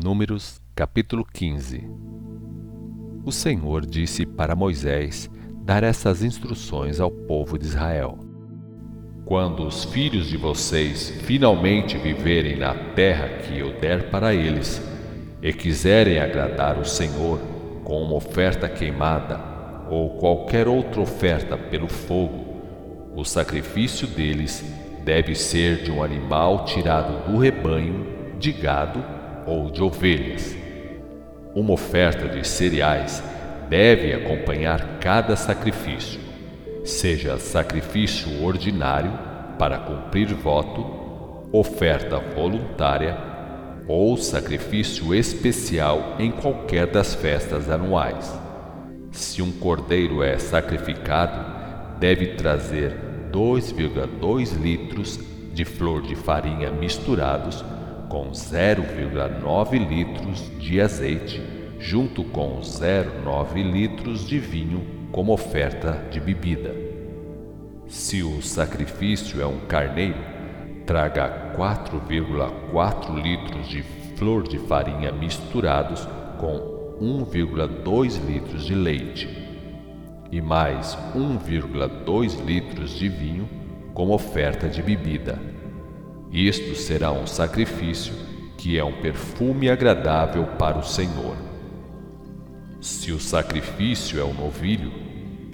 Números capítulo 15 O Senhor disse para Moisés dar essas instruções ao povo de Israel. Quando os filhos de vocês finalmente viverem na terra que eu der para eles, e quiserem agradar o Senhor com uma oferta queimada ou qualquer outra oferta pelo fogo, o sacrifício deles deve ser de um animal tirado do rebanho, de gado ou de ovelhas. Uma oferta de cereais deve acompanhar cada sacrifício, seja sacrifício ordinário para cumprir voto, oferta voluntária ou sacrifício especial em qualquer das festas anuais. Se um cordeiro é sacrificado, deve trazer 2,2 litros de flor de farinha misturados com 0,9 litros de azeite, junto com 0,9 litros de vinho como oferta de bebida. Se o sacrifício é um carneiro, traga 4,4 litros de flor de farinha misturados com 1,2 litros de leite e mais 1,2 litros de vinho como oferta de bebida isto será um sacrifício que é um perfume agradável para o Senhor. Se o sacrifício é um novilho,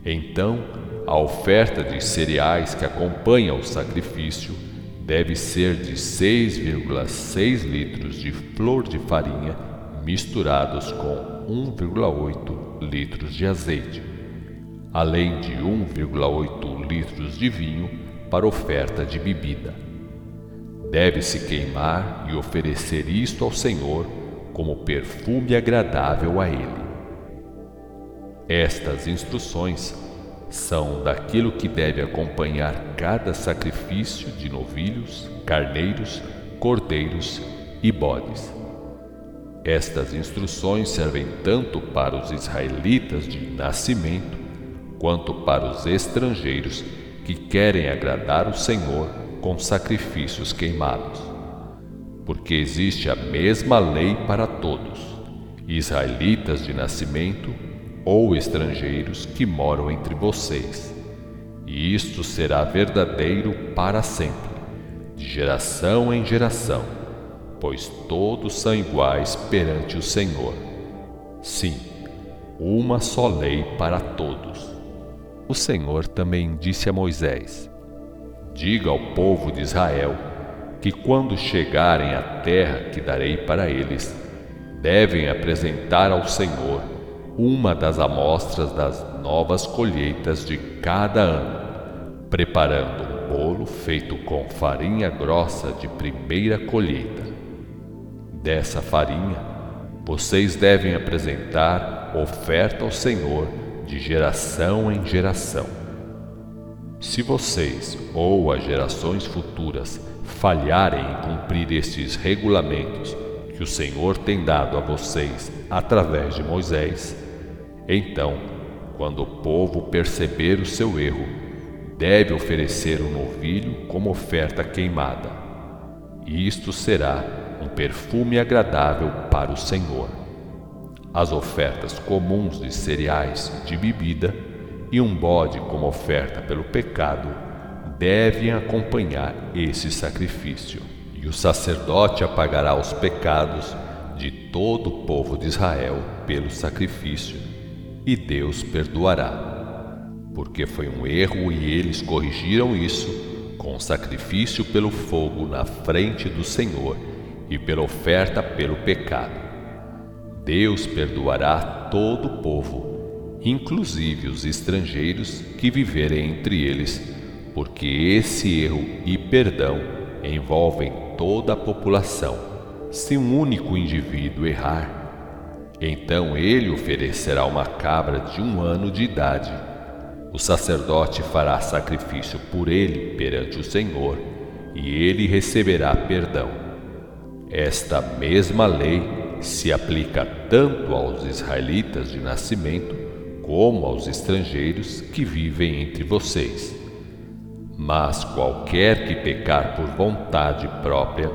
então a oferta de cereais que acompanha o sacrifício deve ser de 6,6 litros de flor de farinha misturados com 1,8 litros de azeite, além de 1,8 litros de vinho para oferta de bebida. Deve-se queimar e oferecer isto ao Senhor como perfume agradável a Ele. Estas instruções são daquilo que deve acompanhar cada sacrifício de novilhos, carneiros, cordeiros e bodes. Estas instruções servem tanto para os israelitas de nascimento quanto para os estrangeiros que querem agradar o Senhor com sacrifícios queimados. Porque existe a mesma lei para todos, israelitas de nascimento ou estrangeiros que moram entre vocês. E isto será verdadeiro para sempre, de geração em geração, pois todos são iguais perante o Senhor. Sim, uma só lei para todos. O Senhor também disse a Moisés: Diga ao povo de Israel que, quando chegarem à terra que darei para eles, devem apresentar ao Senhor uma das amostras das novas colheitas de cada ano, preparando um bolo feito com farinha grossa de primeira colheita. Dessa farinha, vocês devem apresentar oferta ao Senhor de geração em geração se vocês ou as gerações futuras falharem em cumprir estes regulamentos que o Senhor tem dado a vocês através de Moisés, então, quando o povo perceber o seu erro, deve oferecer um novilho como oferta queimada. Isto será um perfume agradável para o Senhor. As ofertas comuns de cereais de bebida e um bode como oferta pelo pecado devem acompanhar esse sacrifício. E o sacerdote apagará os pecados de todo o povo de Israel pelo sacrifício, e Deus perdoará. Porque foi um erro e eles corrigiram isso com sacrifício pelo fogo na frente do Senhor e pela oferta pelo pecado. Deus perdoará todo o povo inclusive os estrangeiros que viverem entre eles, porque esse erro e perdão envolvem toda a população. Se um único indivíduo errar, então ele oferecerá uma cabra de um ano de idade. O sacerdote fará sacrifício por ele perante o Senhor, e ele receberá perdão. Esta mesma lei se aplica tanto aos israelitas de nascimento como aos estrangeiros que vivem entre vocês. Mas qualquer que pecar por vontade própria,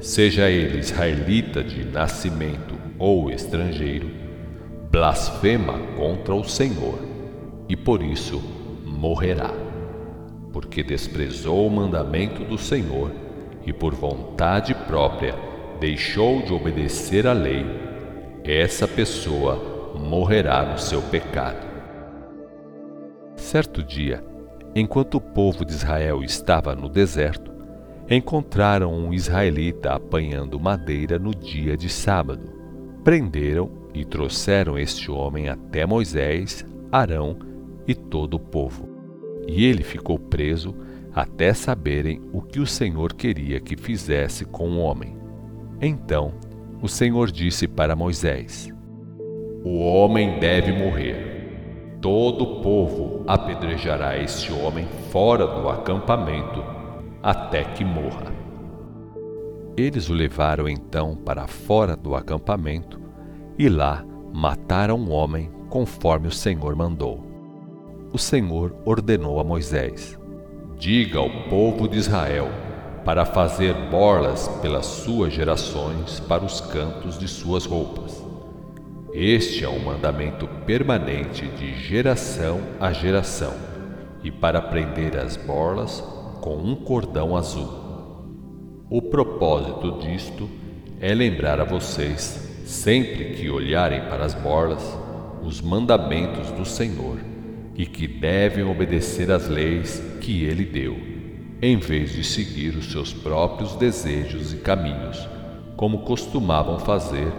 seja ele israelita de nascimento ou estrangeiro, blasfema contra o Senhor e por isso morrerá, porque desprezou o mandamento do Senhor e por vontade própria deixou de obedecer à lei, essa pessoa morrerá no seu pecado. Certo dia, enquanto o povo de Israel estava no deserto, encontraram um israelita apanhando madeira no dia de sábado. Prenderam e trouxeram este homem até Moisés, Arão e todo o povo. E ele ficou preso até saberem o que o Senhor queria que fizesse com o homem. Então o Senhor disse para Moisés: O homem deve morrer. Todo o povo apedrejará este homem fora do acampamento até que morra. Eles o levaram então para fora do acampamento e lá mataram o homem conforme o Senhor mandou. O Senhor ordenou a Moisés: Diga ao povo de Israel para fazer borlas pelas suas gerações para os cantos de suas roupas. Este é um mandamento permanente de geração a geração, e para prender as borlas com um cordão azul. O propósito disto é lembrar a vocês, sempre que olharem para as borlas, os mandamentos do Senhor e que devem obedecer às leis que Ele deu, em vez de seguir os seus próprios desejos e caminhos, como costumavam fazer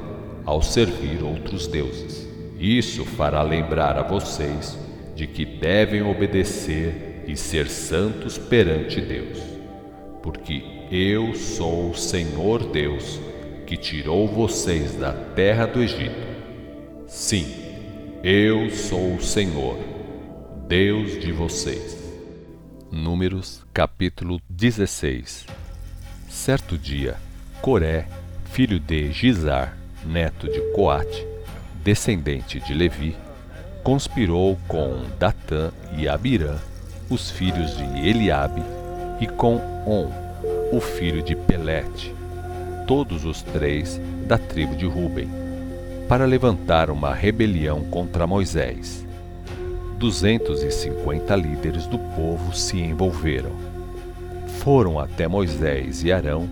ao servir outros deuses. Isso fará lembrar a vocês de que devem obedecer e ser santos perante Deus, porque eu sou o Senhor Deus que tirou vocês da terra do Egito. Sim, eu sou o Senhor, Deus de vocês. Números capítulo 16 Certo dia, Coré, filho de Gizar, neto de Coate, descendente de Levi, conspirou com Datã e Abirã os filhos de Eliabe, e com On, o filho de Pelete, todos os três da tribo de Ruben, para levantar uma rebelião contra Moisés. Duzentos e cinquenta líderes do povo se envolveram. Foram até Moisés e Arão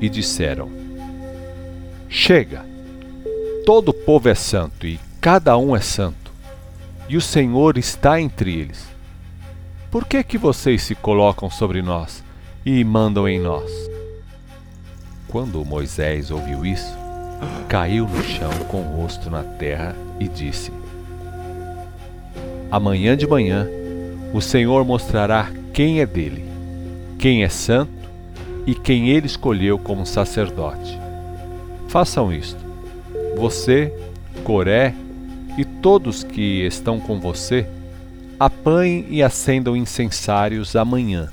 e disseram: Chega! Todo povo é santo e cada um é santo, e o Senhor está entre eles por que que vocês se colocam sobre nós e mandam em nós? Quando Moisés ouviu isso, caiu no chão com o rosto na terra e disse: Amanhã de manhã o Senhor mostrará quem é dele, quem é santo e quem ele escolheu como sacerdote. Façam isto. Você, Coré e todos que estão com você apanhem e acendam incensários amanhã,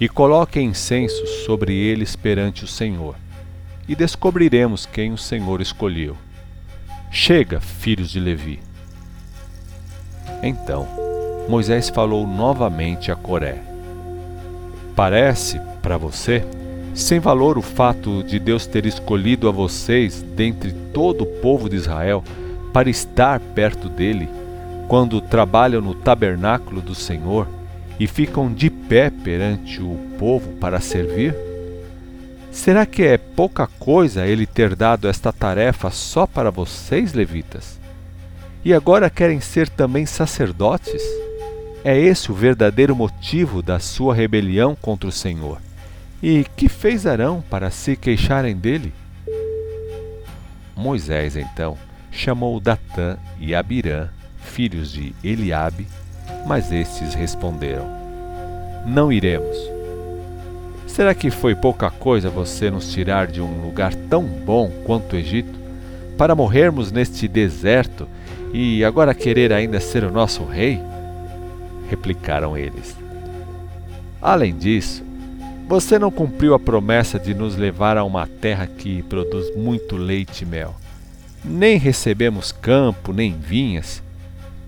e coloquem incensos sobre eles perante o Senhor, e descobriremos quem o Senhor escolheu. Chega, filhos de Levi. Então, Moisés falou novamente a Coré: Parece, para você, sem valor o fato de Deus ter escolhido a vocês dentre todo o povo de Israel para estar perto dele quando trabalham no tabernáculo do Senhor e ficam de pé perante o povo para servir? Será que é pouca coisa ele ter dado esta tarefa só para vocês, levitas? E agora querem ser também sacerdotes? É esse o verdadeiro motivo da sua rebelião contra o Senhor. E que fez Arão para se queixarem dele? Moisés então chamou Datã e Abirã filhos de Eliabe, mas estes responderam: Não iremos. Será que foi pouca coisa você nos tirar de um lugar tão bom quanto o Egito, para morrermos neste deserto e agora querer ainda ser o nosso rei? Replicaram eles. Além disso, você não cumpriu a promessa de nos levar a uma terra que produz muito leite e mel. Nem recebemos campo, nem vinhas,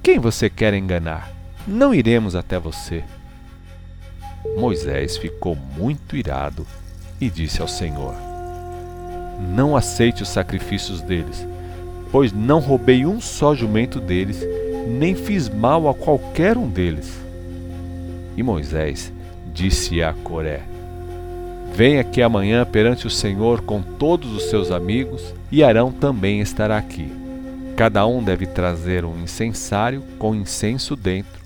quem você quer enganar? Não iremos até você. Moisés ficou muito irado e disse ao Senhor: não aceite os sacrifícios deles, pois não roubei um só jumento deles, nem fiz mal a qualquer um deles. E Moisés disse a Coré: Venha aqui amanhã perante o Senhor com todos os seus amigos, e Arão também estará aqui. Cada um deve trazer um incensário com incenso dentro.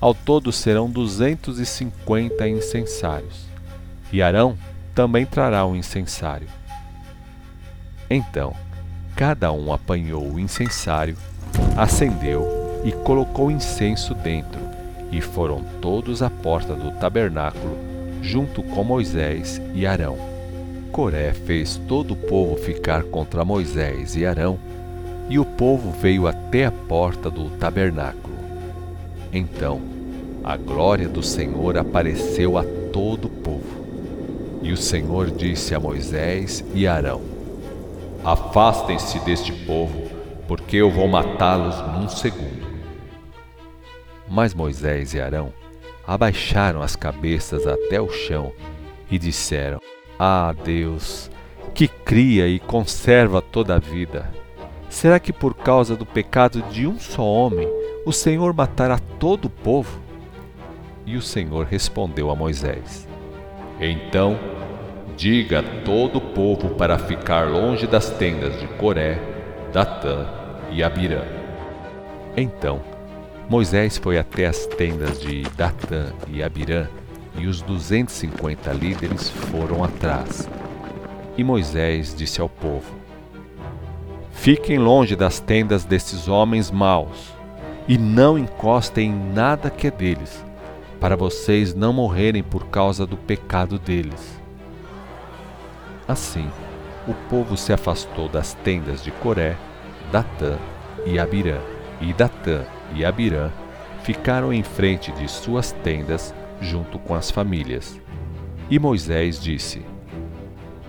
Ao todo serão duzentos e cinquenta incensários. E Arão também trará um incensário. Então, cada um apanhou o incensário, acendeu e colocou incenso dentro, e foram todos à porta do tabernáculo, junto com Moisés e Arão. Coré fez todo o povo ficar contra Moisés e Arão, e o povo veio até a porta do tabernáculo. Então, a glória do Senhor apareceu a todo o povo. E o Senhor disse a Moisés e Arão: Afastem-se deste povo, porque eu vou matá-los num segundo. Mas Moisés e Arão abaixaram as cabeças até o chão e disseram: Ah, Deus, que cria e conserva toda a vida. Será que por causa do pecado de um só homem o Senhor matará todo o povo? E o Senhor respondeu a Moisés: Então Diga a todo o povo para ficar longe das tendas de Coré, Datã e Abirã. Então Moisés foi até as tendas de Datã e Abirã, e os duzentos e cinquenta líderes foram atrás. E Moisés disse ao povo: Fiquem longe das tendas desses homens maus, e não encostem em nada que é deles, para vocês não morrerem por causa do pecado deles. Assim, o povo se afastou das tendas de Coré, Datã e Abirã, e Datã e Abirã ficaram em frente de suas tendas junto com as famílias. E Moisés disse: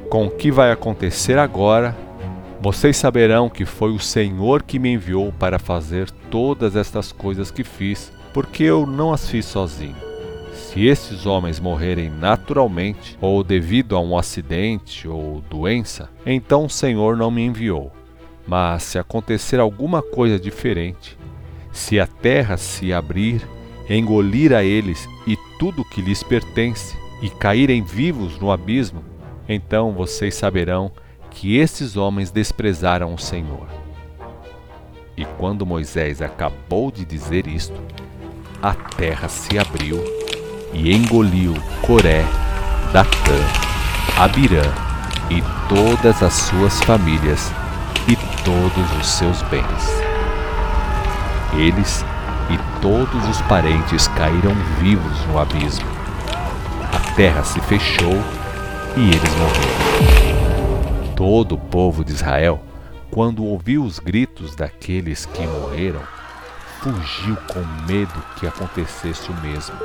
Com o que vai acontecer agora, vocês saberão que foi o Senhor que me enviou para fazer todas estas coisas que fiz, porque eu não as fiz sozinho. Se esses homens morrerem naturalmente, ou devido a um acidente ou doença, então o Senhor não me enviou. Mas se acontecer alguma coisa diferente, se a terra se abrir, engolir a eles e tudo que lhes pertence, e caírem vivos no abismo, então vocês saberão que esses homens desprezaram o Senhor. E quando Moisés acabou de dizer isto, a terra se abriu e engoliu Coré, Datã, Abirã e todas as suas famílias e todos os seus bens. Eles e todos os parentes caíram vivos no abismo. A terra se fechou e eles morreram. Todo o povo de Israel, quando ouviu os gritos daqueles que morreram, fugiu com medo que acontecesse o mesmo.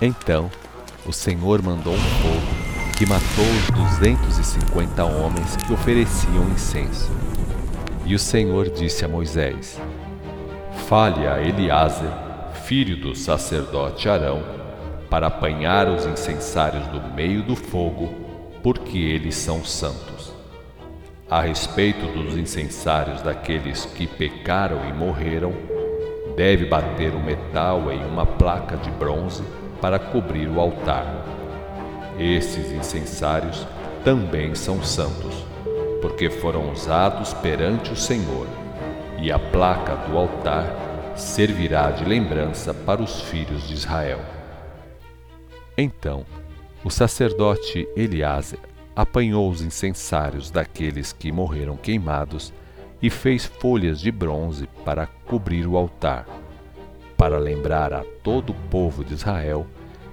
Então o Senhor mandou um fogo que matou os duzentos e cinquenta homens que ofereciam incenso. E o Senhor disse a Moisés: Fale a Eliázer, filho do sacerdote Arão, para apanhar os incensários do meio do fogo, porque eles são santos. A respeito dos incensários daqueles que pecaram e morreram, deve bater o metal em uma placa de bronze para cobrir o altar. Esses incensários também são santos, porque foram usados perante o Senhor, e a placa do altar servirá de lembrança para os filhos de Israel. Então, o sacerdote Eliáser apanhou os incensários daqueles que morreram queimados e fez folhas de bronze para cobrir o altar para lembrar a todo o povo de Israel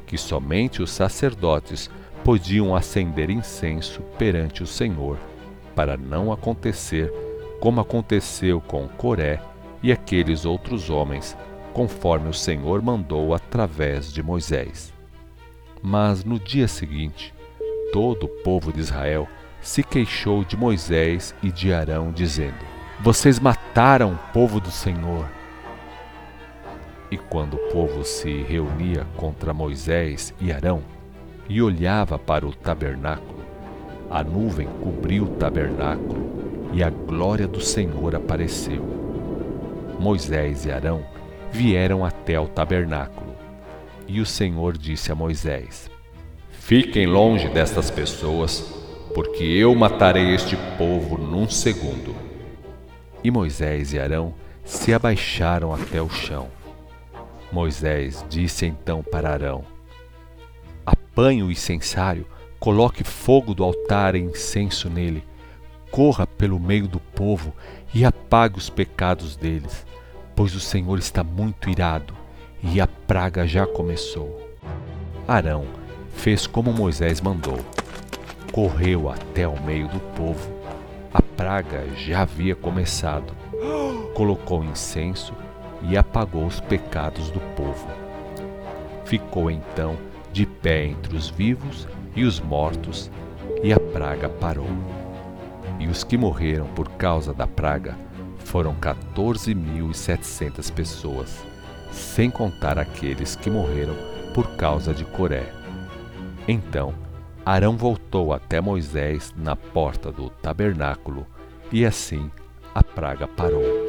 que somente os sacerdotes podiam acender incenso perante o Senhor, para não acontecer como aconteceu com Coré e aqueles outros homens, conforme o Senhor mandou através de Moisés. Mas no dia seguinte, todo o povo de Israel se queixou de Moisés e de Arão, dizendo: Vocês mataram o povo do Senhor e quando o povo se reunia contra Moisés e Arão e olhava para o tabernáculo, a nuvem cobriu o tabernáculo e a glória do Senhor apareceu. Moisés e Arão vieram até o tabernáculo. E o Senhor disse a Moisés: Fiquem longe destas pessoas, porque eu matarei este povo num segundo. E Moisés e Arão se abaixaram até o chão. Moisés disse então para Arão: Apanhe o incensário coloque fogo do altar e incenso nele, corra pelo meio do povo e apague os pecados deles, pois o Senhor está muito irado e a praga já começou. Arão fez como Moisés mandou. Correu até o meio do povo. A praga já havia começado. Colocou incenso e apagou os pecados do povo. Ficou então de pé entre os vivos e os mortos, e a praga parou. E os que morreram por causa da praga foram 14.700 pessoas, sem contar aqueles que morreram por causa de Coré. Então Arão voltou até Moisés na porta do tabernáculo, e assim a praga parou.